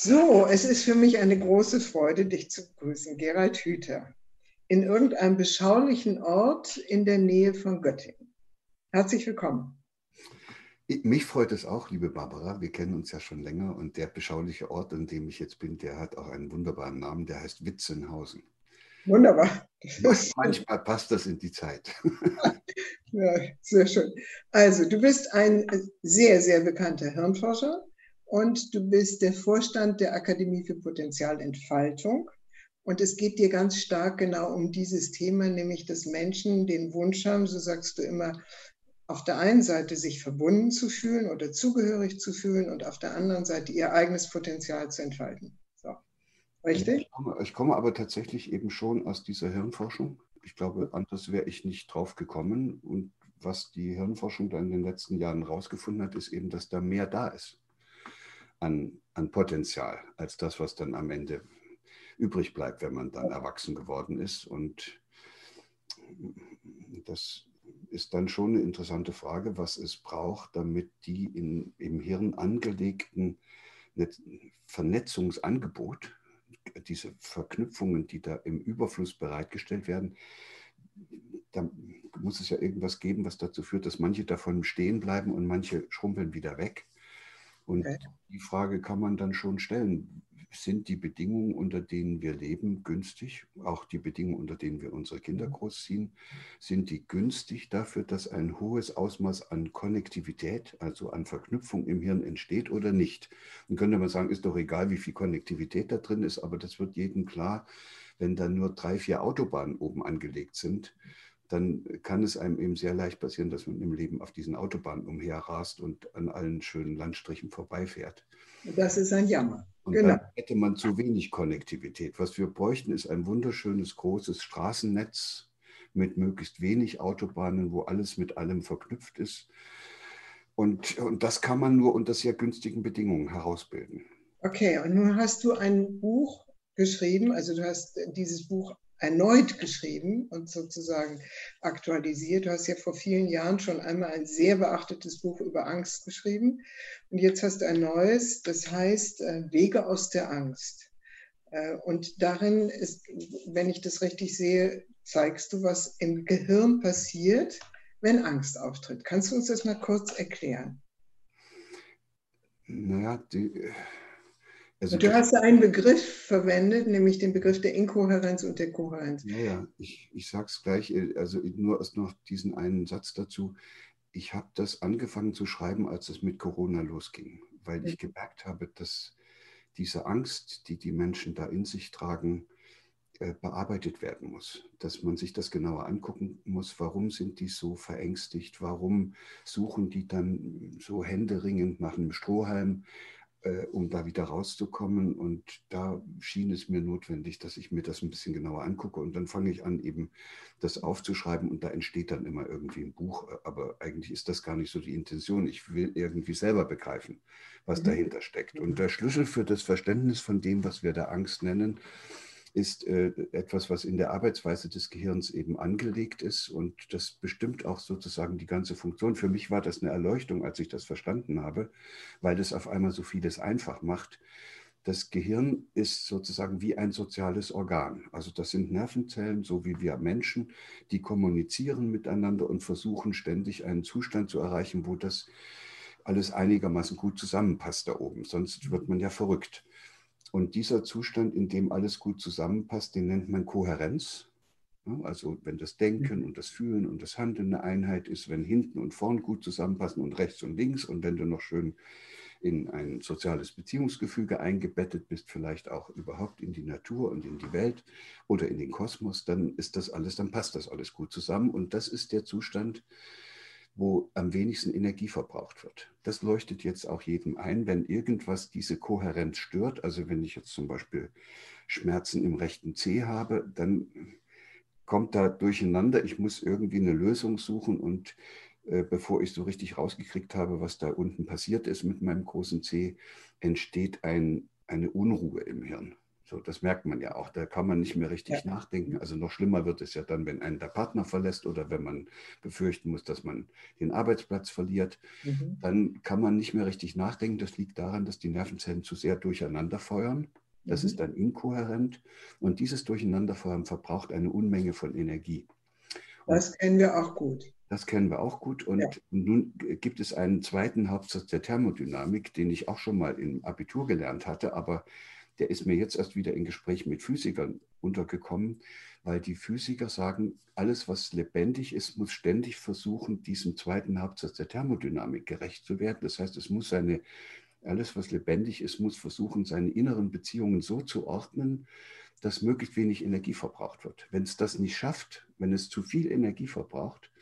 So, es ist für mich eine große Freude, dich zu begrüßen, Gerald Hüther, in irgendeinem beschaulichen Ort in der Nähe von Göttingen. Herzlich willkommen. Mich freut es auch, liebe Barbara. Wir kennen uns ja schon länger und der beschauliche Ort, an dem ich jetzt bin, der hat auch einen wunderbaren Namen, der heißt Witzenhausen. Wunderbar. Manchmal passt das in die Zeit. ja, sehr schön. Also, du bist ein sehr, sehr bekannter Hirnforscher und du bist der Vorstand der Akademie für Potenzialentfaltung. Und es geht dir ganz stark genau um dieses Thema, nämlich dass Menschen den Wunsch haben, so sagst du immer, auf der einen Seite sich verbunden zu fühlen oder zugehörig zu fühlen und auf der anderen Seite ihr eigenes Potenzial zu entfalten. So. Richtig? Ich komme, ich komme aber tatsächlich eben schon aus dieser Hirnforschung. Ich glaube, anders wäre ich nicht drauf gekommen. Und was die Hirnforschung da in den letzten Jahren rausgefunden hat, ist eben, dass da mehr da ist an, an Potenzial als das, was dann am Ende übrig bleibt, wenn man dann erwachsen geworden ist. Und das ist dann schon eine interessante Frage, was es braucht, damit die in, im Hirn angelegten Vernetzungsangebot, diese Verknüpfungen, die da im Überfluss bereitgestellt werden, da muss es ja irgendwas geben, was dazu führt, dass manche davon stehen bleiben und manche schrumpeln wieder weg. Und okay. die Frage kann man dann schon stellen. Sind die Bedingungen, unter denen wir leben, günstig? Auch die Bedingungen, unter denen wir unsere Kinder mhm. großziehen, sind die günstig dafür, dass ein hohes Ausmaß an Konnektivität, also an Verknüpfung im Hirn entsteht oder nicht? Dann könnte man sagen, ist doch egal, wie viel Konnektivität da drin ist, aber das wird jedem klar, wenn da nur drei, vier Autobahnen oben angelegt sind dann kann es einem eben sehr leicht passieren, dass man im Leben auf diesen Autobahnen umherrast und an allen schönen Landstrichen vorbeifährt. Das ist ein Jammer. Und genau. dann hätte man zu wenig Konnektivität. Was wir bräuchten, ist ein wunderschönes, großes Straßennetz mit möglichst wenig Autobahnen, wo alles mit allem verknüpft ist. Und, und das kann man nur unter sehr günstigen Bedingungen herausbilden. Okay, und nun hast du ein Buch geschrieben, also du hast dieses Buch erneut geschrieben und sozusagen aktualisiert. Du hast ja vor vielen Jahren schon einmal ein sehr beachtetes Buch über Angst geschrieben und jetzt hast du ein neues, das heißt äh, Wege aus der Angst. Äh, und darin ist, wenn ich das richtig sehe, zeigst du, was im Gehirn passiert, wenn Angst auftritt. Kannst du uns das mal kurz erklären? Naja, die, also du hast einen Begriff verwendet, nämlich den Begriff der Inkohärenz und der Kohärenz. Ja, ja, ich, ich sage es gleich, also nur erst noch diesen einen Satz dazu. Ich habe das angefangen zu schreiben, als es mit Corona losging, weil ich gemerkt habe, dass diese Angst, die die Menschen da in sich tragen, äh, bearbeitet werden muss, dass man sich das genauer angucken muss, warum sind die so verängstigt, warum suchen die dann so händeringend nach einem Strohhalm, äh, um da wieder rauszukommen. Und da schien es mir notwendig, dass ich mir das ein bisschen genauer angucke. Und dann fange ich an, eben das aufzuschreiben und da entsteht dann immer irgendwie ein Buch. Aber eigentlich ist das gar nicht so die Intention. Ich will irgendwie selber begreifen, was mhm. dahinter steckt. Und der Schlüssel für das Verständnis von dem, was wir da Angst nennen, ist äh, etwas, was in der Arbeitsweise des Gehirns eben angelegt ist und das bestimmt auch sozusagen die ganze Funktion. Für mich war das eine Erleuchtung, als ich das verstanden habe, weil das auf einmal so vieles einfach macht. Das Gehirn ist sozusagen wie ein soziales Organ. Also das sind Nervenzellen, so wie wir Menschen, die kommunizieren miteinander und versuchen ständig einen Zustand zu erreichen, wo das alles einigermaßen gut zusammenpasst da oben. Sonst wird man ja verrückt. Und dieser Zustand, in dem alles gut zusammenpasst, den nennt man Kohärenz. Also wenn das Denken und das Fühlen und das Handeln eine Einheit ist, wenn hinten und vorn gut zusammenpassen und rechts und links und wenn du noch schön in ein soziales Beziehungsgefüge eingebettet bist, vielleicht auch überhaupt in die Natur und in die Welt oder in den Kosmos, dann ist das alles, dann passt das alles gut zusammen. Und das ist der Zustand, wo am wenigsten Energie verbraucht wird. Das leuchtet jetzt auch jedem ein, wenn irgendwas diese Kohärenz stört. Also wenn ich jetzt zum Beispiel Schmerzen im rechten Zeh habe, dann kommt da durcheinander. Ich muss irgendwie eine Lösung suchen und äh, bevor ich so richtig rausgekriegt habe, was da unten passiert ist mit meinem großen Zeh, entsteht ein, eine Unruhe im Hirn. So, das merkt man ja auch. Da kann man nicht mehr richtig ja. nachdenken. Also noch schlimmer wird es ja dann, wenn einen der Partner verlässt oder wenn man befürchten muss, dass man den Arbeitsplatz verliert. Mhm. Dann kann man nicht mehr richtig nachdenken. Das liegt daran, dass die Nervenzellen zu sehr durcheinander feuern. Das mhm. ist dann inkohärent. Und dieses Durcheinanderfeuern verbraucht eine Unmenge von Energie. Und das kennen wir auch gut. Das kennen wir auch gut. Und ja. nun gibt es einen zweiten Hauptsatz der Thermodynamik, den ich auch schon mal im Abitur gelernt hatte, aber der ist mir jetzt erst wieder in Gespräch mit Physikern untergekommen, weil die Physiker sagen, alles, was lebendig ist, muss ständig versuchen, diesem zweiten Hauptsatz der Thermodynamik gerecht zu werden. Das heißt, es muss seine, alles, was lebendig ist, muss versuchen, seine inneren Beziehungen so zu ordnen, dass möglichst wenig Energie verbraucht wird. Wenn es das nicht schafft, wenn es zu viel Energie verbraucht,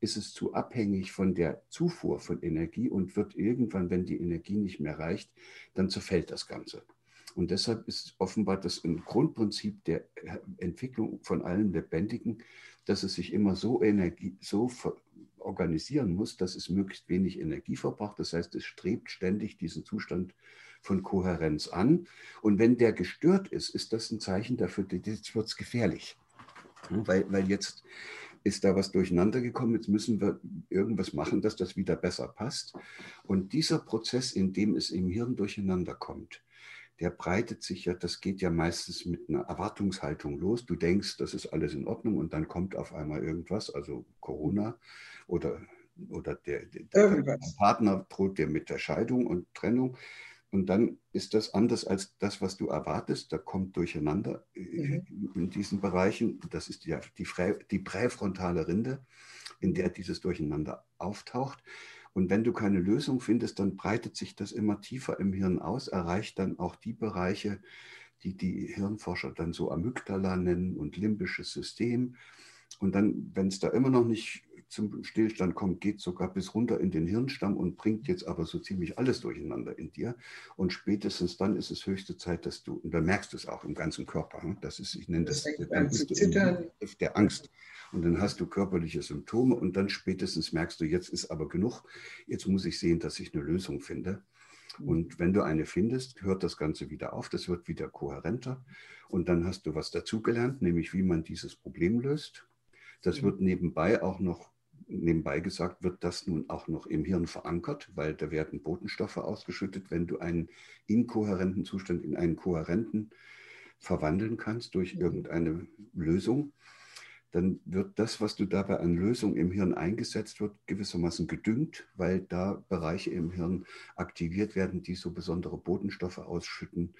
ist es zu abhängig von der Zufuhr von Energie und wird irgendwann, wenn die Energie nicht mehr reicht, dann zerfällt das Ganze. Und deshalb ist offenbar das ein Grundprinzip der Entwicklung von allen Lebendigen, dass es sich immer so, Energie, so organisieren muss, dass es möglichst wenig Energie verbraucht. Das heißt, es strebt ständig diesen Zustand von Kohärenz an. Und wenn der gestört ist, ist das ein Zeichen dafür, jetzt wird es gefährlich. Weil, weil jetzt ist da was durcheinander gekommen, jetzt müssen wir irgendwas machen, dass das wieder besser passt. Und dieser Prozess, in dem es im Hirn durcheinander kommt, der breitet sich ja, das geht ja meistens mit einer Erwartungshaltung los. Du denkst, das ist alles in Ordnung und dann kommt auf einmal irgendwas, also Corona oder, oder der, der Partner droht dir mit der Scheidung und Trennung. Und dann ist das anders als das, was du erwartest. Da kommt Durcheinander äh, mhm. in diesen Bereichen. Das ist ja die, die präfrontale Rinde, in der dieses Durcheinander auftaucht. Und wenn du keine Lösung findest, dann breitet sich das immer tiefer im Hirn aus, erreicht dann auch die Bereiche, die die Hirnforscher dann so Amygdala nennen und limbisches System. Und dann, wenn es da immer noch nicht zum Stillstand kommt, geht sogar bis runter in den Hirnstamm und bringt jetzt aber so ziemlich alles durcheinander in dir. Und spätestens dann ist es höchste Zeit, dass du, und dann merkst du es auch im ganzen Körper, ne? das ist, ich nenne das, das bist du der Angst. Und dann hast du körperliche Symptome und dann spätestens merkst du, jetzt ist aber genug, jetzt muss ich sehen, dass ich eine Lösung finde. Und wenn du eine findest, hört das Ganze wieder auf, das wird wieder kohärenter. Und dann hast du was dazugelernt, nämlich wie man dieses Problem löst. Das wird nebenbei auch noch nebenbei gesagt, wird das nun auch noch im Hirn verankert, weil da werden Botenstoffe ausgeschüttet, wenn du einen inkohärenten Zustand in einen kohärenten verwandeln kannst durch irgendeine Lösung dann wird das, was du dabei an Lösung im Hirn eingesetzt wird, gewissermaßen gedüngt, weil da Bereiche im Hirn aktiviert werden, die so besondere Botenstoffe ausschütten,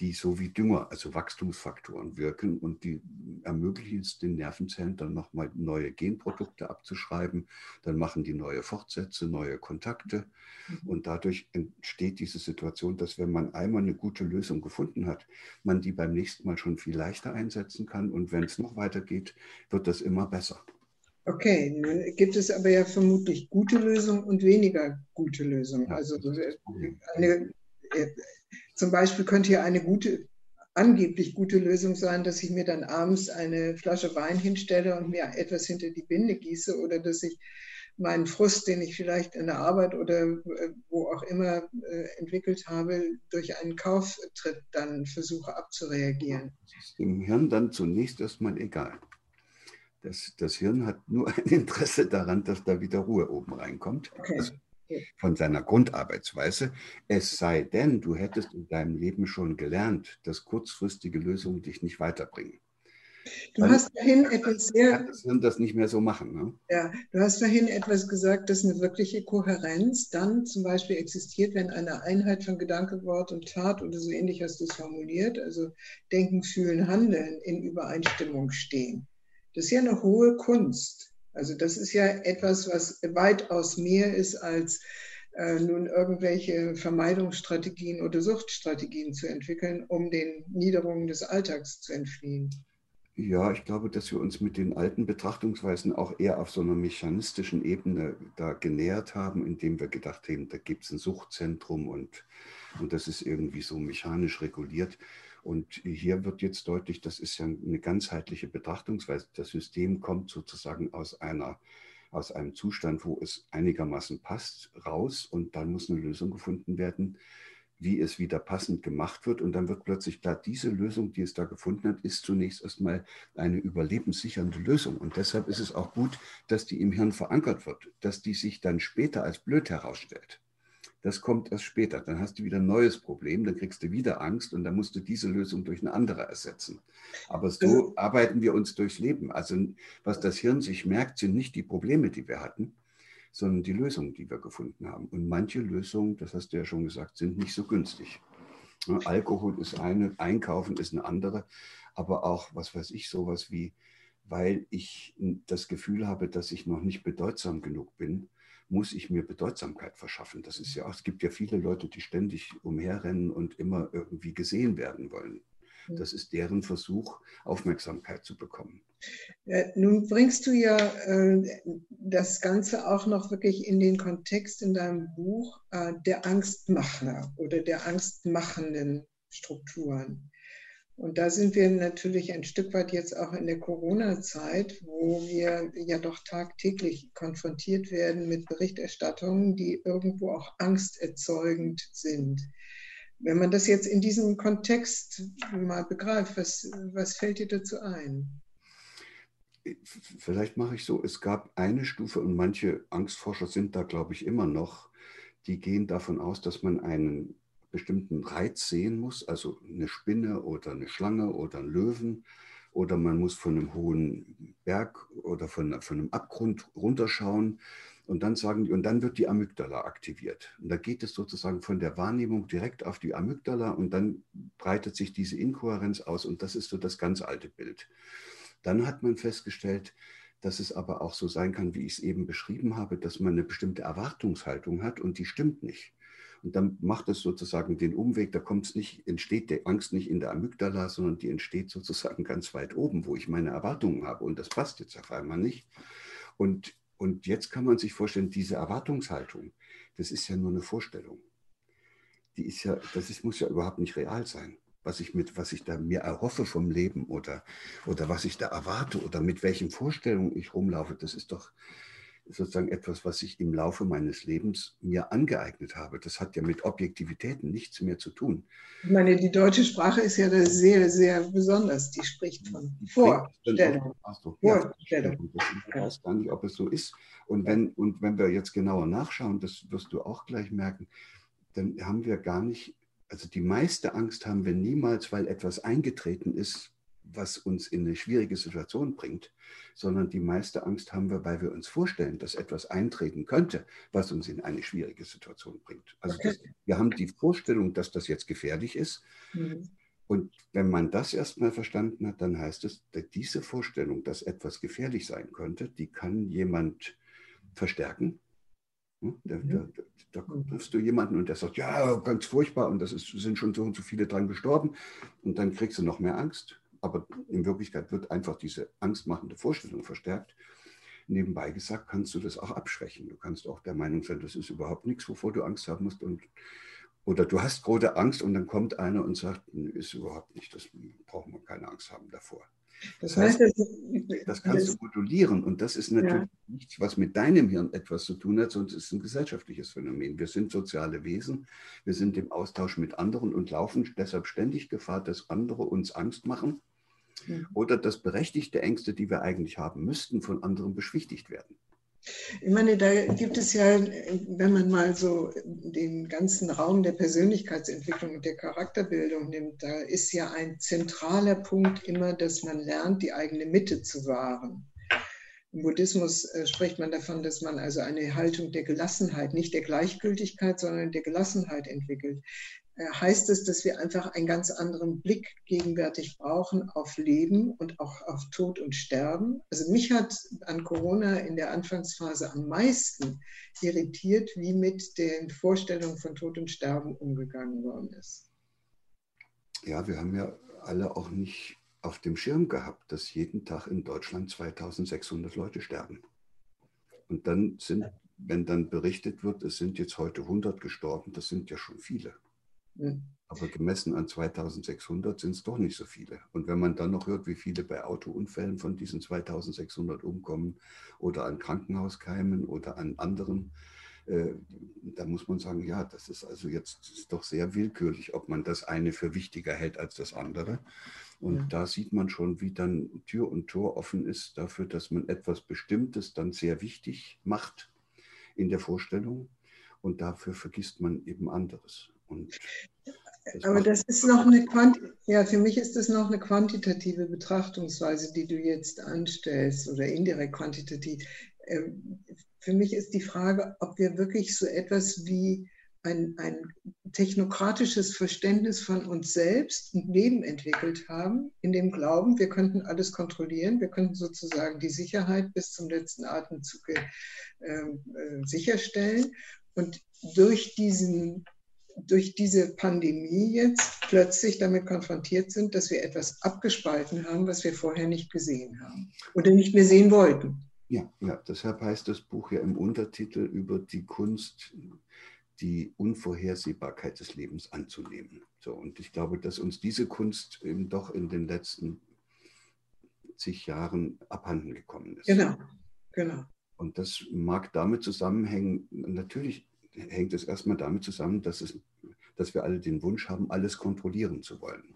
die so wie Dünger, also Wachstumsfaktoren wirken und die ermöglichen es den Nervenzellen dann nochmal neue Genprodukte abzuschreiben, dann machen die neue Fortsätze, neue Kontakte mhm. und dadurch entsteht diese Situation, dass wenn man einmal eine gute Lösung gefunden hat, man die beim nächsten Mal schon viel leichter einsetzen kann und wenn es noch weitergeht, wird das immer besser. Okay, nun gibt es aber ja vermutlich gute Lösungen und weniger gute Lösungen. Ja, also eine, äh, zum Beispiel könnte ja eine gute, angeblich gute Lösung sein, dass ich mir dann abends eine Flasche Wein hinstelle und mir etwas hinter die Binde gieße oder dass ich meinen Frust, den ich vielleicht in der Arbeit oder äh, wo auch immer äh, entwickelt habe, durch einen Kauftritt dann versuche abzureagieren. Das ist dem Hirn dann zunächst erstmal egal. Das, das Hirn hat nur ein Interesse daran, dass da wieder Ruhe oben reinkommt. Okay. Also von seiner Grundarbeitsweise. Es sei denn, du hättest in deinem Leben schon gelernt, dass kurzfristige Lösungen dich nicht weiterbringen. Du Dann hast vorhin etwas sehr. Das nicht mehr so machen. Ne? Ja, du hast vorhin etwas gesagt, dass eine wirkliche Kohärenz dann zum Beispiel existiert, wenn eine Einheit von Gedanke, Wort und Tat oder so ähnlich hast du es formuliert, also Denken, Fühlen, Handeln in Übereinstimmung stehen. Das ist ja eine hohe Kunst. Also das ist ja etwas, was weitaus mehr ist als äh, nun irgendwelche Vermeidungsstrategien oder Suchtstrategien zu entwickeln, um den Niederungen des Alltags zu entfliehen. Ja, ich glaube, dass wir uns mit den alten Betrachtungsweisen auch eher auf so einer mechanistischen Ebene da genähert haben, indem wir gedacht haben, da gibt es ein Suchtzentrum und, und das ist irgendwie so mechanisch reguliert. Und hier wird jetzt deutlich, das ist ja eine ganzheitliche Betrachtungsweise. Das System kommt sozusagen aus einer aus einem Zustand, wo es einigermaßen passt, raus und dann muss eine Lösung gefunden werden, wie es wieder passend gemacht wird. Und dann wird plötzlich klar, diese Lösung, die es da gefunden hat, ist zunächst erstmal eine überlebenssichernde Lösung. Und deshalb ist es auch gut, dass die im Hirn verankert wird, dass die sich dann später als blöd herausstellt. Das kommt erst später. Dann hast du wieder ein neues Problem, dann kriegst du wieder Angst und dann musst du diese Lösung durch eine andere ersetzen. Aber so arbeiten wir uns durchs Leben. Also was das Hirn sich merkt, sind nicht die Probleme, die wir hatten, sondern die Lösungen, die wir gefunden haben. Und manche Lösungen, das hast du ja schon gesagt, sind nicht so günstig. Alkohol ist eine, Einkaufen ist eine andere, aber auch, was weiß ich, sowas wie, weil ich das Gefühl habe, dass ich noch nicht bedeutsam genug bin, muss ich mir Bedeutsamkeit verschaffen. Das ist ja auch, es gibt ja viele Leute, die ständig umherrennen und immer irgendwie gesehen werden wollen. Das ist deren Versuch, Aufmerksamkeit zu bekommen. Ja, nun bringst du ja äh, das Ganze auch noch wirklich in den Kontext in deinem Buch äh, der Angstmacher oder der angstmachenden Strukturen. Und da sind wir natürlich ein Stück weit jetzt auch in der Corona-Zeit, wo wir ja doch tagtäglich konfrontiert werden mit Berichterstattungen, die irgendwo auch angsterzeugend sind. Wenn man das jetzt in diesem Kontext mal begreift, was, was fällt dir dazu ein? Vielleicht mache ich so, es gab eine Stufe und manche Angstforscher sind da, glaube ich, immer noch, die gehen davon aus, dass man einen bestimmten Reiz sehen muss, also eine Spinne oder eine Schlange oder einen Löwen, oder man muss von einem hohen Berg oder von, von einem Abgrund runterschauen und dann sagen die, und dann wird die Amygdala aktiviert. Und da geht es sozusagen von der Wahrnehmung direkt auf die Amygdala und dann breitet sich diese Inkohärenz aus und das ist so das ganz alte Bild. Dann hat man festgestellt, dass es aber auch so sein kann, wie ich es eben beschrieben habe, dass man eine bestimmte Erwartungshaltung hat und die stimmt nicht. Und dann macht es sozusagen den Umweg, da kommt es nicht, entsteht die Angst nicht in der Amygdala, sondern die entsteht sozusagen ganz weit oben, wo ich meine Erwartungen habe. Und das passt jetzt auf einmal nicht. Und und jetzt kann man sich vorstellen, diese Erwartungshaltung, das ist ja nur eine Vorstellung. Die ist ja, das ist, muss ja überhaupt nicht real sein. Was ich, mit, was ich da mir erhoffe vom Leben oder, oder was ich da erwarte oder mit welchen Vorstellungen ich rumlaufe, das ist doch, sozusagen etwas, was ich im Laufe meines Lebens mir angeeignet habe. Das hat ja mit Objektivitäten nichts mehr zu tun. Ich meine, die deutsche Sprache ist ja sehr, sehr besonders. Die spricht von Vorstellung. Vorstellung. Ich weiß gar nicht, ob es so ist. Und wenn, und wenn wir jetzt genauer nachschauen, das wirst du auch gleich merken, dann haben wir gar nicht, also die meiste Angst haben wir niemals, weil etwas eingetreten ist, was uns in eine schwierige Situation bringt, sondern die meiste Angst haben wir, weil wir uns vorstellen, dass etwas eintreten könnte, was uns in eine schwierige Situation bringt. Also das, wir haben die Vorstellung, dass das jetzt gefährlich ist. Mhm. Und wenn man das erstmal verstanden hat, dann heißt es, diese Vorstellung, dass etwas gefährlich sein könnte, die kann jemand verstärken. Hm? Da, da, da triffst du jemanden und der sagt, ja, ganz furchtbar und das ist, sind schon so und so viele dran gestorben. Und dann kriegst du noch mehr Angst aber in Wirklichkeit wird einfach diese angstmachende Vorstellung verstärkt. Nebenbei gesagt, kannst du das auch abschwächen. Du kannst auch der Meinung sein, das ist überhaupt nichts, wovor du Angst haben musst. Und, oder du hast große Angst und dann kommt einer und sagt, ist überhaupt nicht, das brauchen wir keine Angst haben davor. Das, heißt, das kannst du modulieren und das ist natürlich ja. nichts, was mit deinem Hirn etwas zu tun hat, sondern es ist ein gesellschaftliches Phänomen. Wir sind soziale Wesen, wir sind im Austausch mit anderen und laufen deshalb ständig Gefahr, dass andere uns Angst machen Mhm. oder dass berechtigte Ängste, die wir eigentlich haben müssten, von anderen beschwichtigt werden. Ich meine, da gibt es ja, wenn man mal so den ganzen Raum der Persönlichkeitsentwicklung und der Charakterbildung nimmt, da ist ja ein zentraler Punkt immer, dass man lernt, die eigene Mitte zu wahren. Im Buddhismus äh, spricht man davon, dass man also eine Haltung der Gelassenheit, nicht der Gleichgültigkeit, sondern der Gelassenheit entwickelt. Äh, heißt es, dass wir einfach einen ganz anderen Blick gegenwärtig brauchen auf Leben und auch auf Tod und Sterben. Also mich hat an Corona in der Anfangsphase am meisten irritiert, wie mit den Vorstellungen von Tod und Sterben umgegangen worden ist. Ja, wir haben ja alle auch nicht auf dem Schirm gehabt, dass jeden Tag in Deutschland 2600 Leute sterben. Und dann sind, wenn dann berichtet wird, es sind jetzt heute 100 gestorben, das sind ja schon viele. Hm. Aber gemessen an 2600 sind es doch nicht so viele. Und wenn man dann noch hört, wie viele bei Autounfällen von diesen 2600 umkommen oder an Krankenhauskeimen oder an anderen äh, da muss man sagen, ja, das ist also jetzt ist doch sehr willkürlich, ob man das eine für wichtiger hält als das andere. Und ja. da sieht man schon, wie dann Tür und Tor offen ist dafür, dass man etwas Bestimmtes dann sehr wichtig macht in der Vorstellung. Und dafür vergisst man eben anderes. Und das Aber das ist noch eine Quanti ja, für mich ist das noch eine quantitative Betrachtungsweise, die du jetzt anstellst oder indirekt quantitativ. Ähm, für mich ist die Frage, ob wir wirklich so etwas wie ein, ein technokratisches Verständnis von uns selbst und Leben entwickelt haben, in dem Glauben, wir könnten alles kontrollieren, wir könnten sozusagen die Sicherheit bis zum letzten Atemzug äh, äh, sicherstellen. Und durch, diesen, durch diese Pandemie jetzt plötzlich damit konfrontiert sind, dass wir etwas abgespalten haben, was wir vorher nicht gesehen haben oder nicht mehr sehen wollten. Ja, ja, deshalb heißt das Buch ja im Untertitel über die Kunst die Unvorhersehbarkeit des Lebens anzunehmen. So, und ich glaube, dass uns diese Kunst eben doch in den letzten zig Jahren abhanden gekommen ist. Genau, genau. Und das mag damit zusammenhängen, natürlich hängt es erstmal damit zusammen, dass, es, dass wir alle den Wunsch haben, alles kontrollieren zu wollen.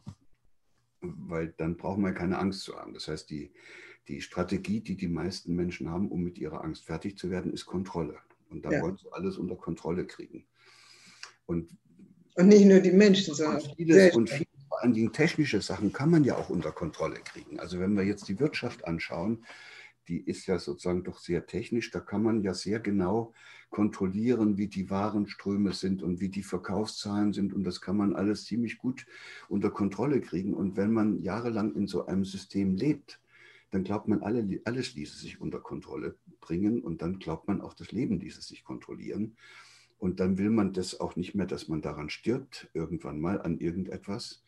Weil dann brauchen wir keine Angst zu haben. Das heißt, die, die Strategie, die die meisten Menschen haben, um mit ihrer Angst fertig zu werden, ist Kontrolle. Und dann ja. wollen sie alles unter Kontrolle kriegen. Und, und nicht nur die Menschen, sondern und vieles, und vieles, vor allen Dingen technische Sachen kann man ja auch unter Kontrolle kriegen. Also wenn wir jetzt die Wirtschaft anschauen, die ist ja sozusagen doch sehr technisch. Da kann man ja sehr genau kontrollieren, wie die Warenströme sind und wie die Verkaufszahlen sind. Und das kann man alles ziemlich gut unter Kontrolle kriegen. Und wenn man jahrelang in so einem System lebt, dann glaubt man, alle, alles ließe sich unter Kontrolle bringen. Und dann glaubt man auch, das Leben ließe sich kontrollieren. Und dann will man das auch nicht mehr, dass man daran stirbt, irgendwann mal an irgendetwas.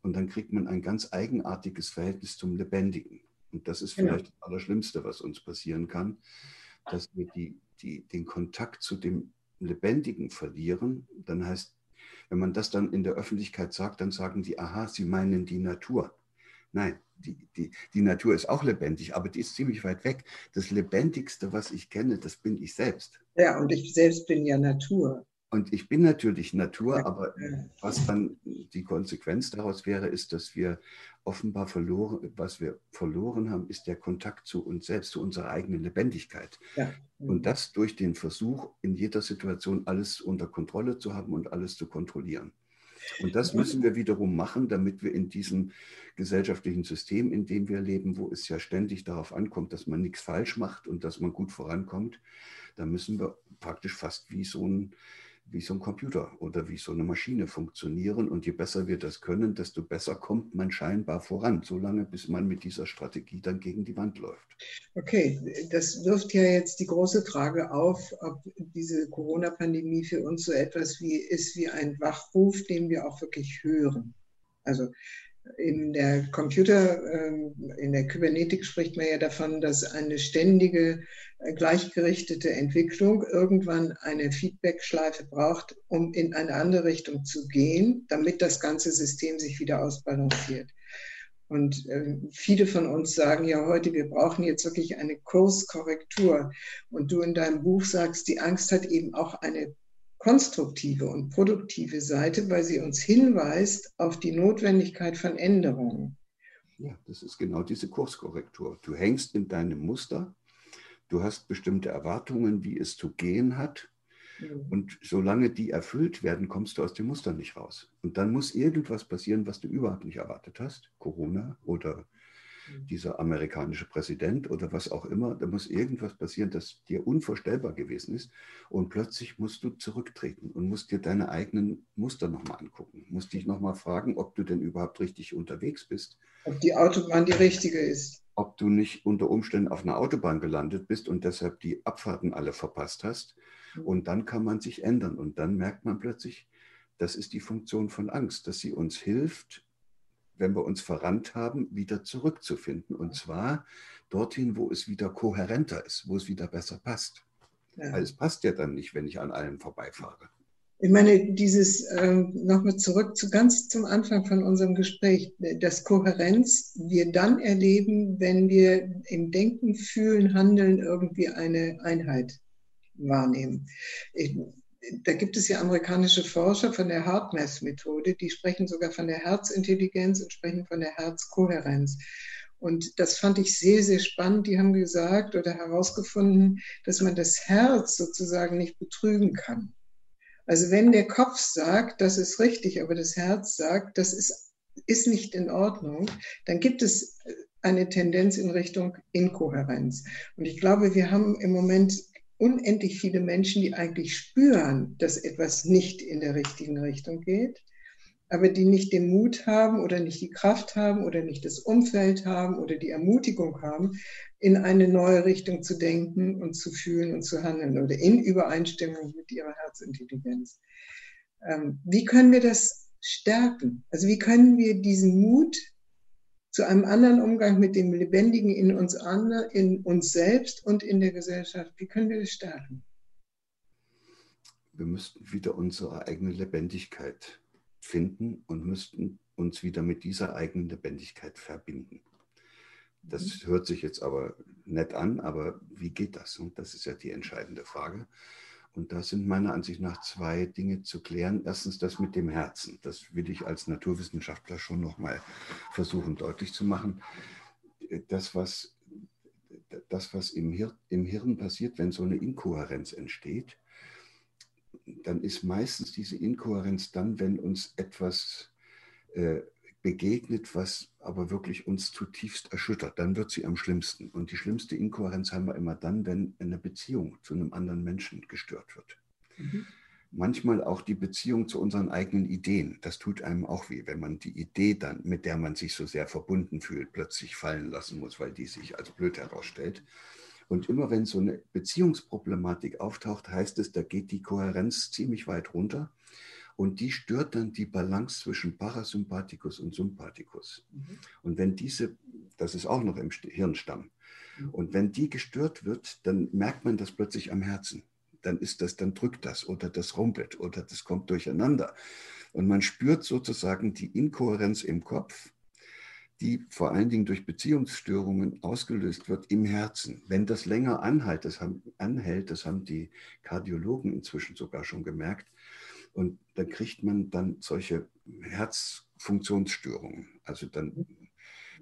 Und dann kriegt man ein ganz eigenartiges Verhältnis zum Lebendigen. Und das ist genau. vielleicht genau. das Allerschlimmste, was uns passieren kann, dass wir die, die, den Kontakt zu dem Lebendigen verlieren. Dann heißt, wenn man das dann in der Öffentlichkeit sagt, dann sagen die, aha, Sie meinen die Natur. Nein, die, die, die Natur ist auch lebendig, aber die ist ziemlich weit weg. Das Lebendigste, was ich kenne, das bin ich selbst. Ja, und ich selbst bin ja Natur. Und ich bin natürlich Natur, aber was dann die Konsequenz daraus wäre, ist, dass wir offenbar verloren, was wir verloren haben, ist der Kontakt zu uns selbst, zu unserer eigenen Lebendigkeit. Ja. Und das durch den Versuch, in jeder Situation alles unter Kontrolle zu haben und alles zu kontrollieren. Und das müssen wir wiederum machen, damit wir in diesem gesellschaftlichen System, in dem wir leben, wo es ja ständig darauf ankommt, dass man nichts falsch macht und dass man gut vorankommt, da müssen wir praktisch fast wie so ein wie so ein Computer oder wie so eine Maschine funktionieren. Und je besser wir das können, desto besser kommt man scheinbar voran, solange bis man mit dieser Strategie dann gegen die Wand läuft. Okay, das wirft ja jetzt die große Frage auf, ob diese Corona-Pandemie für uns so etwas wie ist wie ein Wachruf, den wir auch wirklich hören. Also in der Computer, ähm, in der Kybernetik spricht man ja davon, dass eine ständige, gleichgerichtete Entwicklung irgendwann eine Feedback-Schleife braucht, um in eine andere Richtung zu gehen, damit das ganze System sich wieder ausbalanciert. Und ähm, viele von uns sagen ja heute, wir brauchen jetzt wirklich eine Kurskorrektur. Und du in deinem Buch sagst, die Angst hat eben auch eine konstruktive und produktive Seite, weil sie uns hinweist auf die Notwendigkeit von Änderungen. Ja, das ist genau diese Kurskorrektur. Du hängst in deinem Muster, du hast bestimmte Erwartungen, wie es zu gehen hat. Mhm. Und solange die erfüllt werden, kommst du aus dem Muster nicht raus. Und dann muss irgendwas passieren, was du überhaupt nicht erwartet hast. Corona oder dieser amerikanische Präsident oder was auch immer, da muss irgendwas passieren, das dir unvorstellbar gewesen ist. Und plötzlich musst du zurücktreten und musst dir deine eigenen Muster nochmal angucken. Musst dich nochmal fragen, ob du denn überhaupt richtig unterwegs bist. Ob die Autobahn die richtige ist. Ob du nicht unter Umständen auf einer Autobahn gelandet bist und deshalb die Abfahrten alle verpasst hast. Mhm. Und dann kann man sich ändern. Und dann merkt man plötzlich, das ist die Funktion von Angst, dass sie uns hilft, wenn wir uns verrannt haben, wieder zurückzufinden. Und zwar dorthin, wo es wieder kohärenter ist, wo es wieder besser passt. Ja. Weil es passt ja dann nicht, wenn ich an allem vorbeifahre. Ich meine, dieses ähm, nochmal zurück zu ganz zum Anfang von unserem Gespräch, dass Kohärenz wir dann erleben, wenn wir im Denken, Fühlen, Handeln irgendwie eine Einheit wahrnehmen. Ich, da gibt es ja amerikanische Forscher von der HeartMath-Methode, die sprechen sogar von der Herzintelligenz und sprechen von der Herzkohärenz. Und das fand ich sehr, sehr spannend. Die haben gesagt oder herausgefunden, dass man das Herz sozusagen nicht betrügen kann. Also wenn der Kopf sagt, das ist richtig, aber das Herz sagt, das ist, ist nicht in Ordnung, dann gibt es eine Tendenz in Richtung Inkohärenz. Und ich glaube, wir haben im Moment unendlich viele Menschen, die eigentlich spüren, dass etwas nicht in der richtigen Richtung geht, aber die nicht den Mut haben oder nicht die Kraft haben oder nicht das Umfeld haben oder die Ermutigung haben, in eine neue Richtung zu denken und zu fühlen und zu handeln oder in Übereinstimmung mit ihrer Herzintelligenz. Ähm, wie können wir das stärken? Also wie können wir diesen Mut zu einem anderen Umgang mit dem Lebendigen in uns, in uns selbst und in der Gesellschaft. Wie können wir das stärken? Wir müssten wieder unsere eigene Lebendigkeit finden und müssten uns wieder mit dieser eigenen Lebendigkeit verbinden. Das mhm. hört sich jetzt aber nett an, aber wie geht das? Und das ist ja die entscheidende Frage. Und da sind meiner Ansicht nach zwei Dinge zu klären. Erstens das mit dem Herzen. Das will ich als Naturwissenschaftler schon nochmal versuchen deutlich zu machen. Das, was, das, was im, Hir im Hirn passiert, wenn so eine Inkohärenz entsteht, dann ist meistens diese Inkohärenz dann, wenn uns etwas äh, begegnet, was aber wirklich uns zutiefst erschüttert, dann wird sie am schlimmsten. Und die schlimmste Inkohärenz haben wir immer dann, wenn eine Beziehung zu einem anderen Menschen gestört wird. Mhm. Manchmal auch die Beziehung zu unseren eigenen Ideen. Das tut einem auch weh, wenn man die Idee dann, mit der man sich so sehr verbunden fühlt, plötzlich fallen lassen muss, weil die sich als blöd herausstellt. Und immer wenn so eine Beziehungsproblematik auftaucht, heißt es, da geht die Kohärenz ziemlich weit runter. Und die stört dann die Balance zwischen Parasympathikus und Sympathikus. Mhm. Und wenn diese, das ist auch noch im Hirnstamm, mhm. und wenn die gestört wird, dann merkt man das plötzlich am Herzen. Dann ist das, dann drückt das oder das rumpelt oder das kommt durcheinander. Und man spürt sozusagen die Inkohärenz im Kopf, die vor allen Dingen durch Beziehungsstörungen ausgelöst wird im Herzen. Wenn das länger anhält, das haben, anhält, das haben die Kardiologen inzwischen sogar schon gemerkt, und dann kriegt man dann solche Herzfunktionsstörungen. Also dann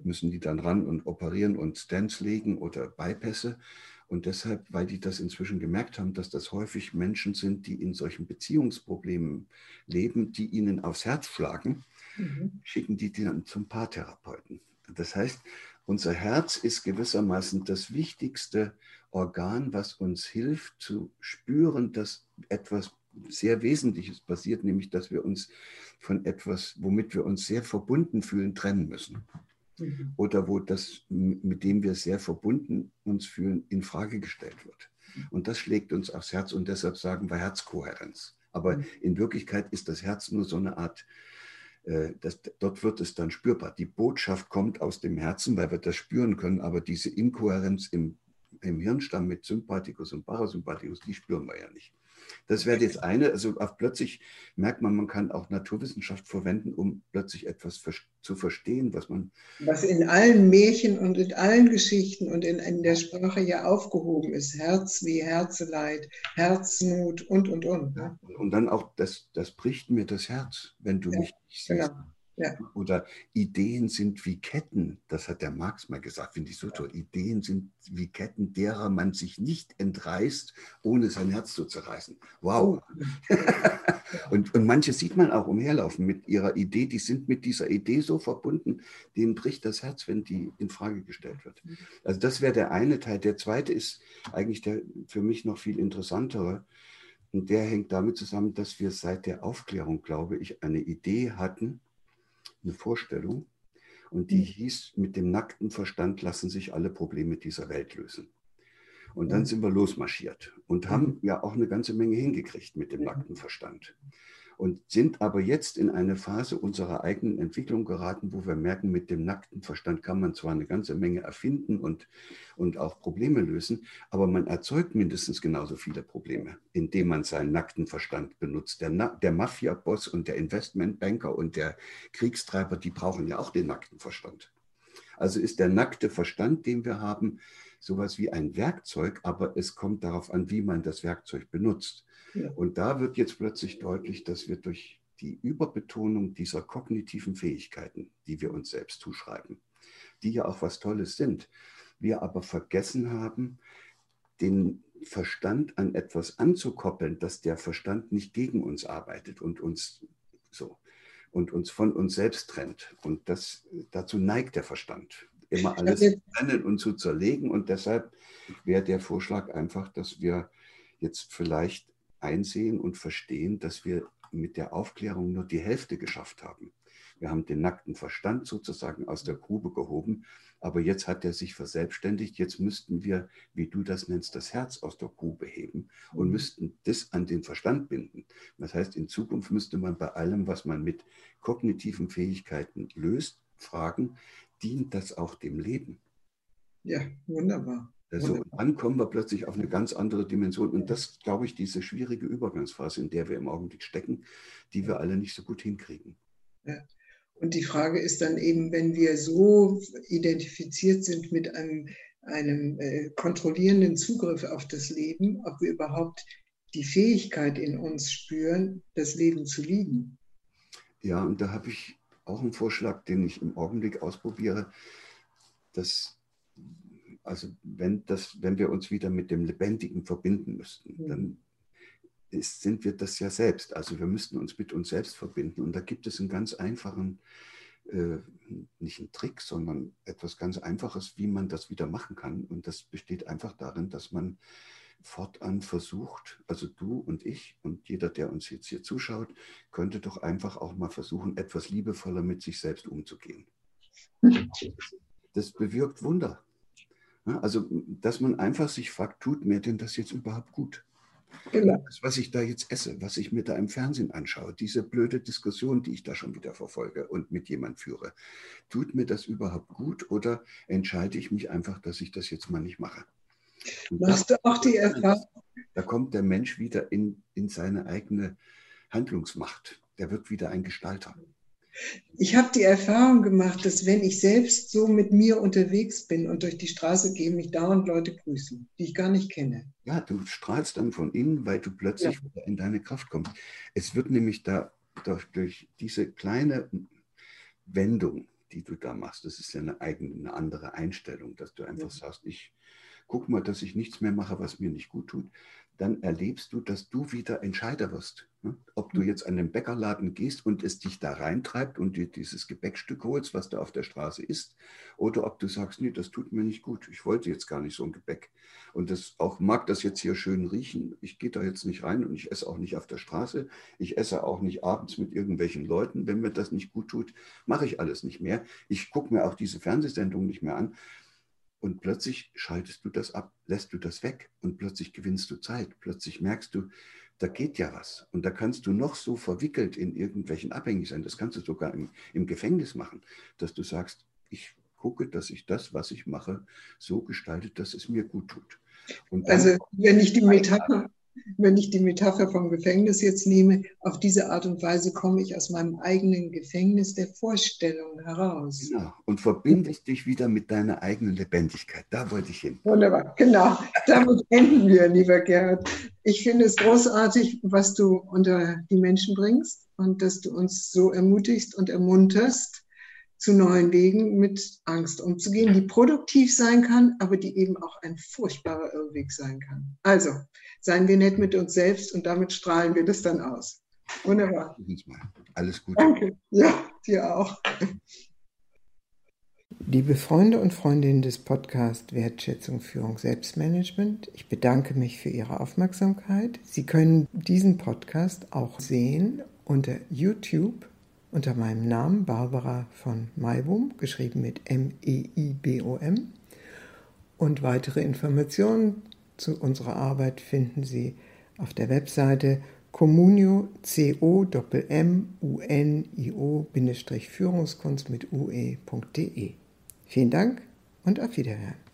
müssen die dann ran und operieren und Stents legen oder Bypässe. Und deshalb, weil die das inzwischen gemerkt haben, dass das häufig Menschen sind, die in solchen Beziehungsproblemen leben, die ihnen aufs Herz schlagen, mhm. schicken die die dann zum Paartherapeuten. Das heißt, unser Herz ist gewissermaßen das wichtigste Organ, was uns hilft zu spüren, dass etwas sehr Wesentliches passiert, nämlich dass wir uns von etwas, womit wir uns sehr verbunden fühlen, trennen müssen. Mhm. Oder wo das, mit dem wir sehr verbunden uns fühlen, in Frage gestellt wird. Und das schlägt uns aufs Herz und deshalb sagen wir Herzkohärenz. Aber mhm. in Wirklichkeit ist das Herz nur so eine Art, äh, das, dort wird es dann spürbar. Die Botschaft kommt aus dem Herzen, weil wir das spüren können, aber diese Inkohärenz im, im Hirnstamm mit Sympathikus und Parasympathikus, die spüren wir ja nicht. Das wäre jetzt eine, also plötzlich merkt man, man kann auch Naturwissenschaft verwenden, um plötzlich etwas zu verstehen, was man. Was in allen Märchen und in allen Geschichten und in, in der Sprache ja aufgehoben ist. Herz wie Herzeleid, Herznot und, und, und. Ne? Und dann auch, das, das bricht mir das Herz, wenn du ja, mich nicht siehst. Genau. Ja. Oder Ideen sind wie Ketten, das hat der Marx mal gesagt, finde ich so toll. Ideen sind wie Ketten, derer man sich nicht entreißt, ohne sein Herz zu zerreißen. Wow. Oh. und, und manche sieht man auch umherlaufen mit ihrer Idee, die sind mit dieser Idee so verbunden, denen bricht das Herz, wenn die in Frage gestellt wird. Also das wäre der eine Teil. Der zweite ist eigentlich der für mich noch viel interessantere. Und der hängt damit zusammen, dass wir seit der Aufklärung, glaube ich, eine Idee hatten, eine Vorstellung und die mhm. hieß, mit dem nackten Verstand lassen sich alle Probleme dieser Welt lösen. Und dann sind wir losmarschiert und haben mhm. ja auch eine ganze Menge hingekriegt mit dem nackten Verstand und sind aber jetzt in eine Phase unserer eigenen Entwicklung geraten, wo wir merken, mit dem nackten Verstand kann man zwar eine ganze Menge erfinden und, und auch Probleme lösen, aber man erzeugt mindestens genauso viele Probleme, indem man seinen nackten Verstand benutzt. Der, der Mafia-Boss und der Investmentbanker und der Kriegstreiber, die brauchen ja auch den nackten Verstand. Also ist der nackte Verstand, den wir haben, sowas wie ein Werkzeug, aber es kommt darauf an, wie man das Werkzeug benutzt. Ja. Und da wird jetzt plötzlich deutlich, dass wir durch die Überbetonung dieser kognitiven Fähigkeiten, die wir uns selbst zuschreiben, die ja auch was Tolles sind, wir aber vergessen haben, den Verstand an etwas anzukoppeln, dass der Verstand nicht gegen uns arbeitet und uns so und uns von uns selbst trennt. Und das, dazu neigt der Verstand, immer alles zu trennen und zu zerlegen. Und deshalb wäre der Vorschlag einfach, dass wir jetzt vielleicht einsehen und verstehen, dass wir mit der Aufklärung nur die Hälfte geschafft haben. Wir haben den nackten Verstand sozusagen aus der Grube gehoben, aber jetzt hat er sich verselbstständigt. Jetzt müssten wir, wie du das nennst, das Herz aus der Grube heben und mhm. müssten das an den Verstand binden. Das heißt, in Zukunft müsste man bei allem, was man mit kognitiven Fähigkeiten löst, fragen, dient das auch dem Leben? Ja, wunderbar. Also, und dann kommen wir plötzlich auf eine ganz andere Dimension. Und das, glaube ich, diese schwierige Übergangsphase, in der wir im Augenblick stecken, die wir alle nicht so gut hinkriegen. Ja. Und die Frage ist dann eben, wenn wir so identifiziert sind mit einem, einem äh, kontrollierenden Zugriff auf das Leben, ob wir überhaupt die Fähigkeit in uns spüren, das Leben zu lieben. Ja, und da habe ich auch einen Vorschlag, den ich im Augenblick ausprobiere, dass also wenn, das, wenn wir uns wieder mit dem Lebendigen verbinden müssten, mhm. dann ist, sind wir das ja selbst. Also wir müssten uns mit uns selbst verbinden. Und da gibt es einen ganz einfachen, äh, nicht einen Trick, sondern etwas ganz Einfaches, wie man das wieder machen kann. Und das besteht einfach darin, dass man fortan versucht, also du und ich und jeder, der uns jetzt hier zuschaut, könnte doch einfach auch mal versuchen, etwas liebevoller mit sich selbst umzugehen. Das bewirkt Wunder. Also, dass man einfach sich fragt, tut mir denn das jetzt überhaupt gut? Genau. Das, was ich da jetzt esse, was ich mir da im Fernsehen anschaue, diese blöde Diskussion, die ich da schon wieder verfolge und mit jemand führe, tut mir das überhaupt gut oder entscheide ich mich einfach, dass ich das jetzt mal nicht mache? Machst du auch die Erfahrung? Da kommt der Mensch wieder in, in seine eigene Handlungsmacht. Der wird wieder ein Gestalter. Ich habe die Erfahrung gemacht, dass wenn ich selbst so mit mir unterwegs bin und durch die Straße gehe, mich dauernd Leute grüßen, die ich gar nicht kenne. Ja, du strahlst dann von innen, weil du plötzlich ja. wieder in deine Kraft kommst. Es wird nämlich da durch, durch diese kleine Wendung, die du da machst, das ist ja eine eigene, eine andere Einstellung, dass du einfach ja. sagst, ich gucke mal, dass ich nichts mehr mache, was mir nicht gut tut dann erlebst du, dass du wieder Entscheider wirst. Ne? Ob du mhm. jetzt an den Bäckerladen gehst und es dich da reintreibt und dir dieses Gebäckstück holst, was da auf der Straße ist, oder ob du sagst, nee, das tut mir nicht gut, ich wollte jetzt gar nicht so ein Gebäck. Und das auch mag das jetzt hier schön riechen. Ich gehe da jetzt nicht rein und ich esse auch nicht auf der Straße. Ich esse auch nicht abends mit irgendwelchen Leuten. Wenn mir das nicht gut tut, mache ich alles nicht mehr. Ich gucke mir auch diese Fernsehsendung nicht mehr an, und plötzlich schaltest du das ab, lässt du das weg und plötzlich gewinnst du Zeit. Plötzlich merkst du, da geht ja was. Und da kannst du noch so verwickelt in irgendwelchen Abhängigkeiten, das kannst du sogar im, im Gefängnis machen, dass du sagst, ich gucke, dass ich das, was ich mache, so gestalte, dass es mir gut tut. also wenn ich die Metapher, wenn ich die Metapher vom Gefängnis jetzt nehme, auf diese Art und Weise komme ich aus meinem eigenen Gefängnis der Vorstellung heraus. Genau. Und verbindest dich wieder mit deiner eigenen Lebendigkeit. Da wollte ich hin. Wunderbar. Genau. Damit enden wir, lieber Gerhard. Ich finde es großartig, was du unter die Menschen bringst und dass du uns so ermutigst und ermunterst, zu neuen Wegen mit Angst umzugehen, die produktiv sein kann, aber die eben auch ein furchtbarer Irrweg sein kann. Also, seien wir nett mit uns selbst und damit strahlen wir das dann aus. Wunderbar. Alles Gute. Danke. Ja, dir auch. Liebe Freunde und Freundinnen des Podcasts Wertschätzung, Führung, Selbstmanagement, ich bedanke mich für Ihre Aufmerksamkeit. Sie können diesen Podcast auch sehen unter YouTube unter meinem Namen Barbara von Maibum, geschrieben mit M-E-I-B-O-M. E Und weitere Informationen zu unserer Arbeit finden Sie auf der Webseite communio c o m u n i o Führungskunst mit ue.de. Vielen Dank und auf Wiederhören.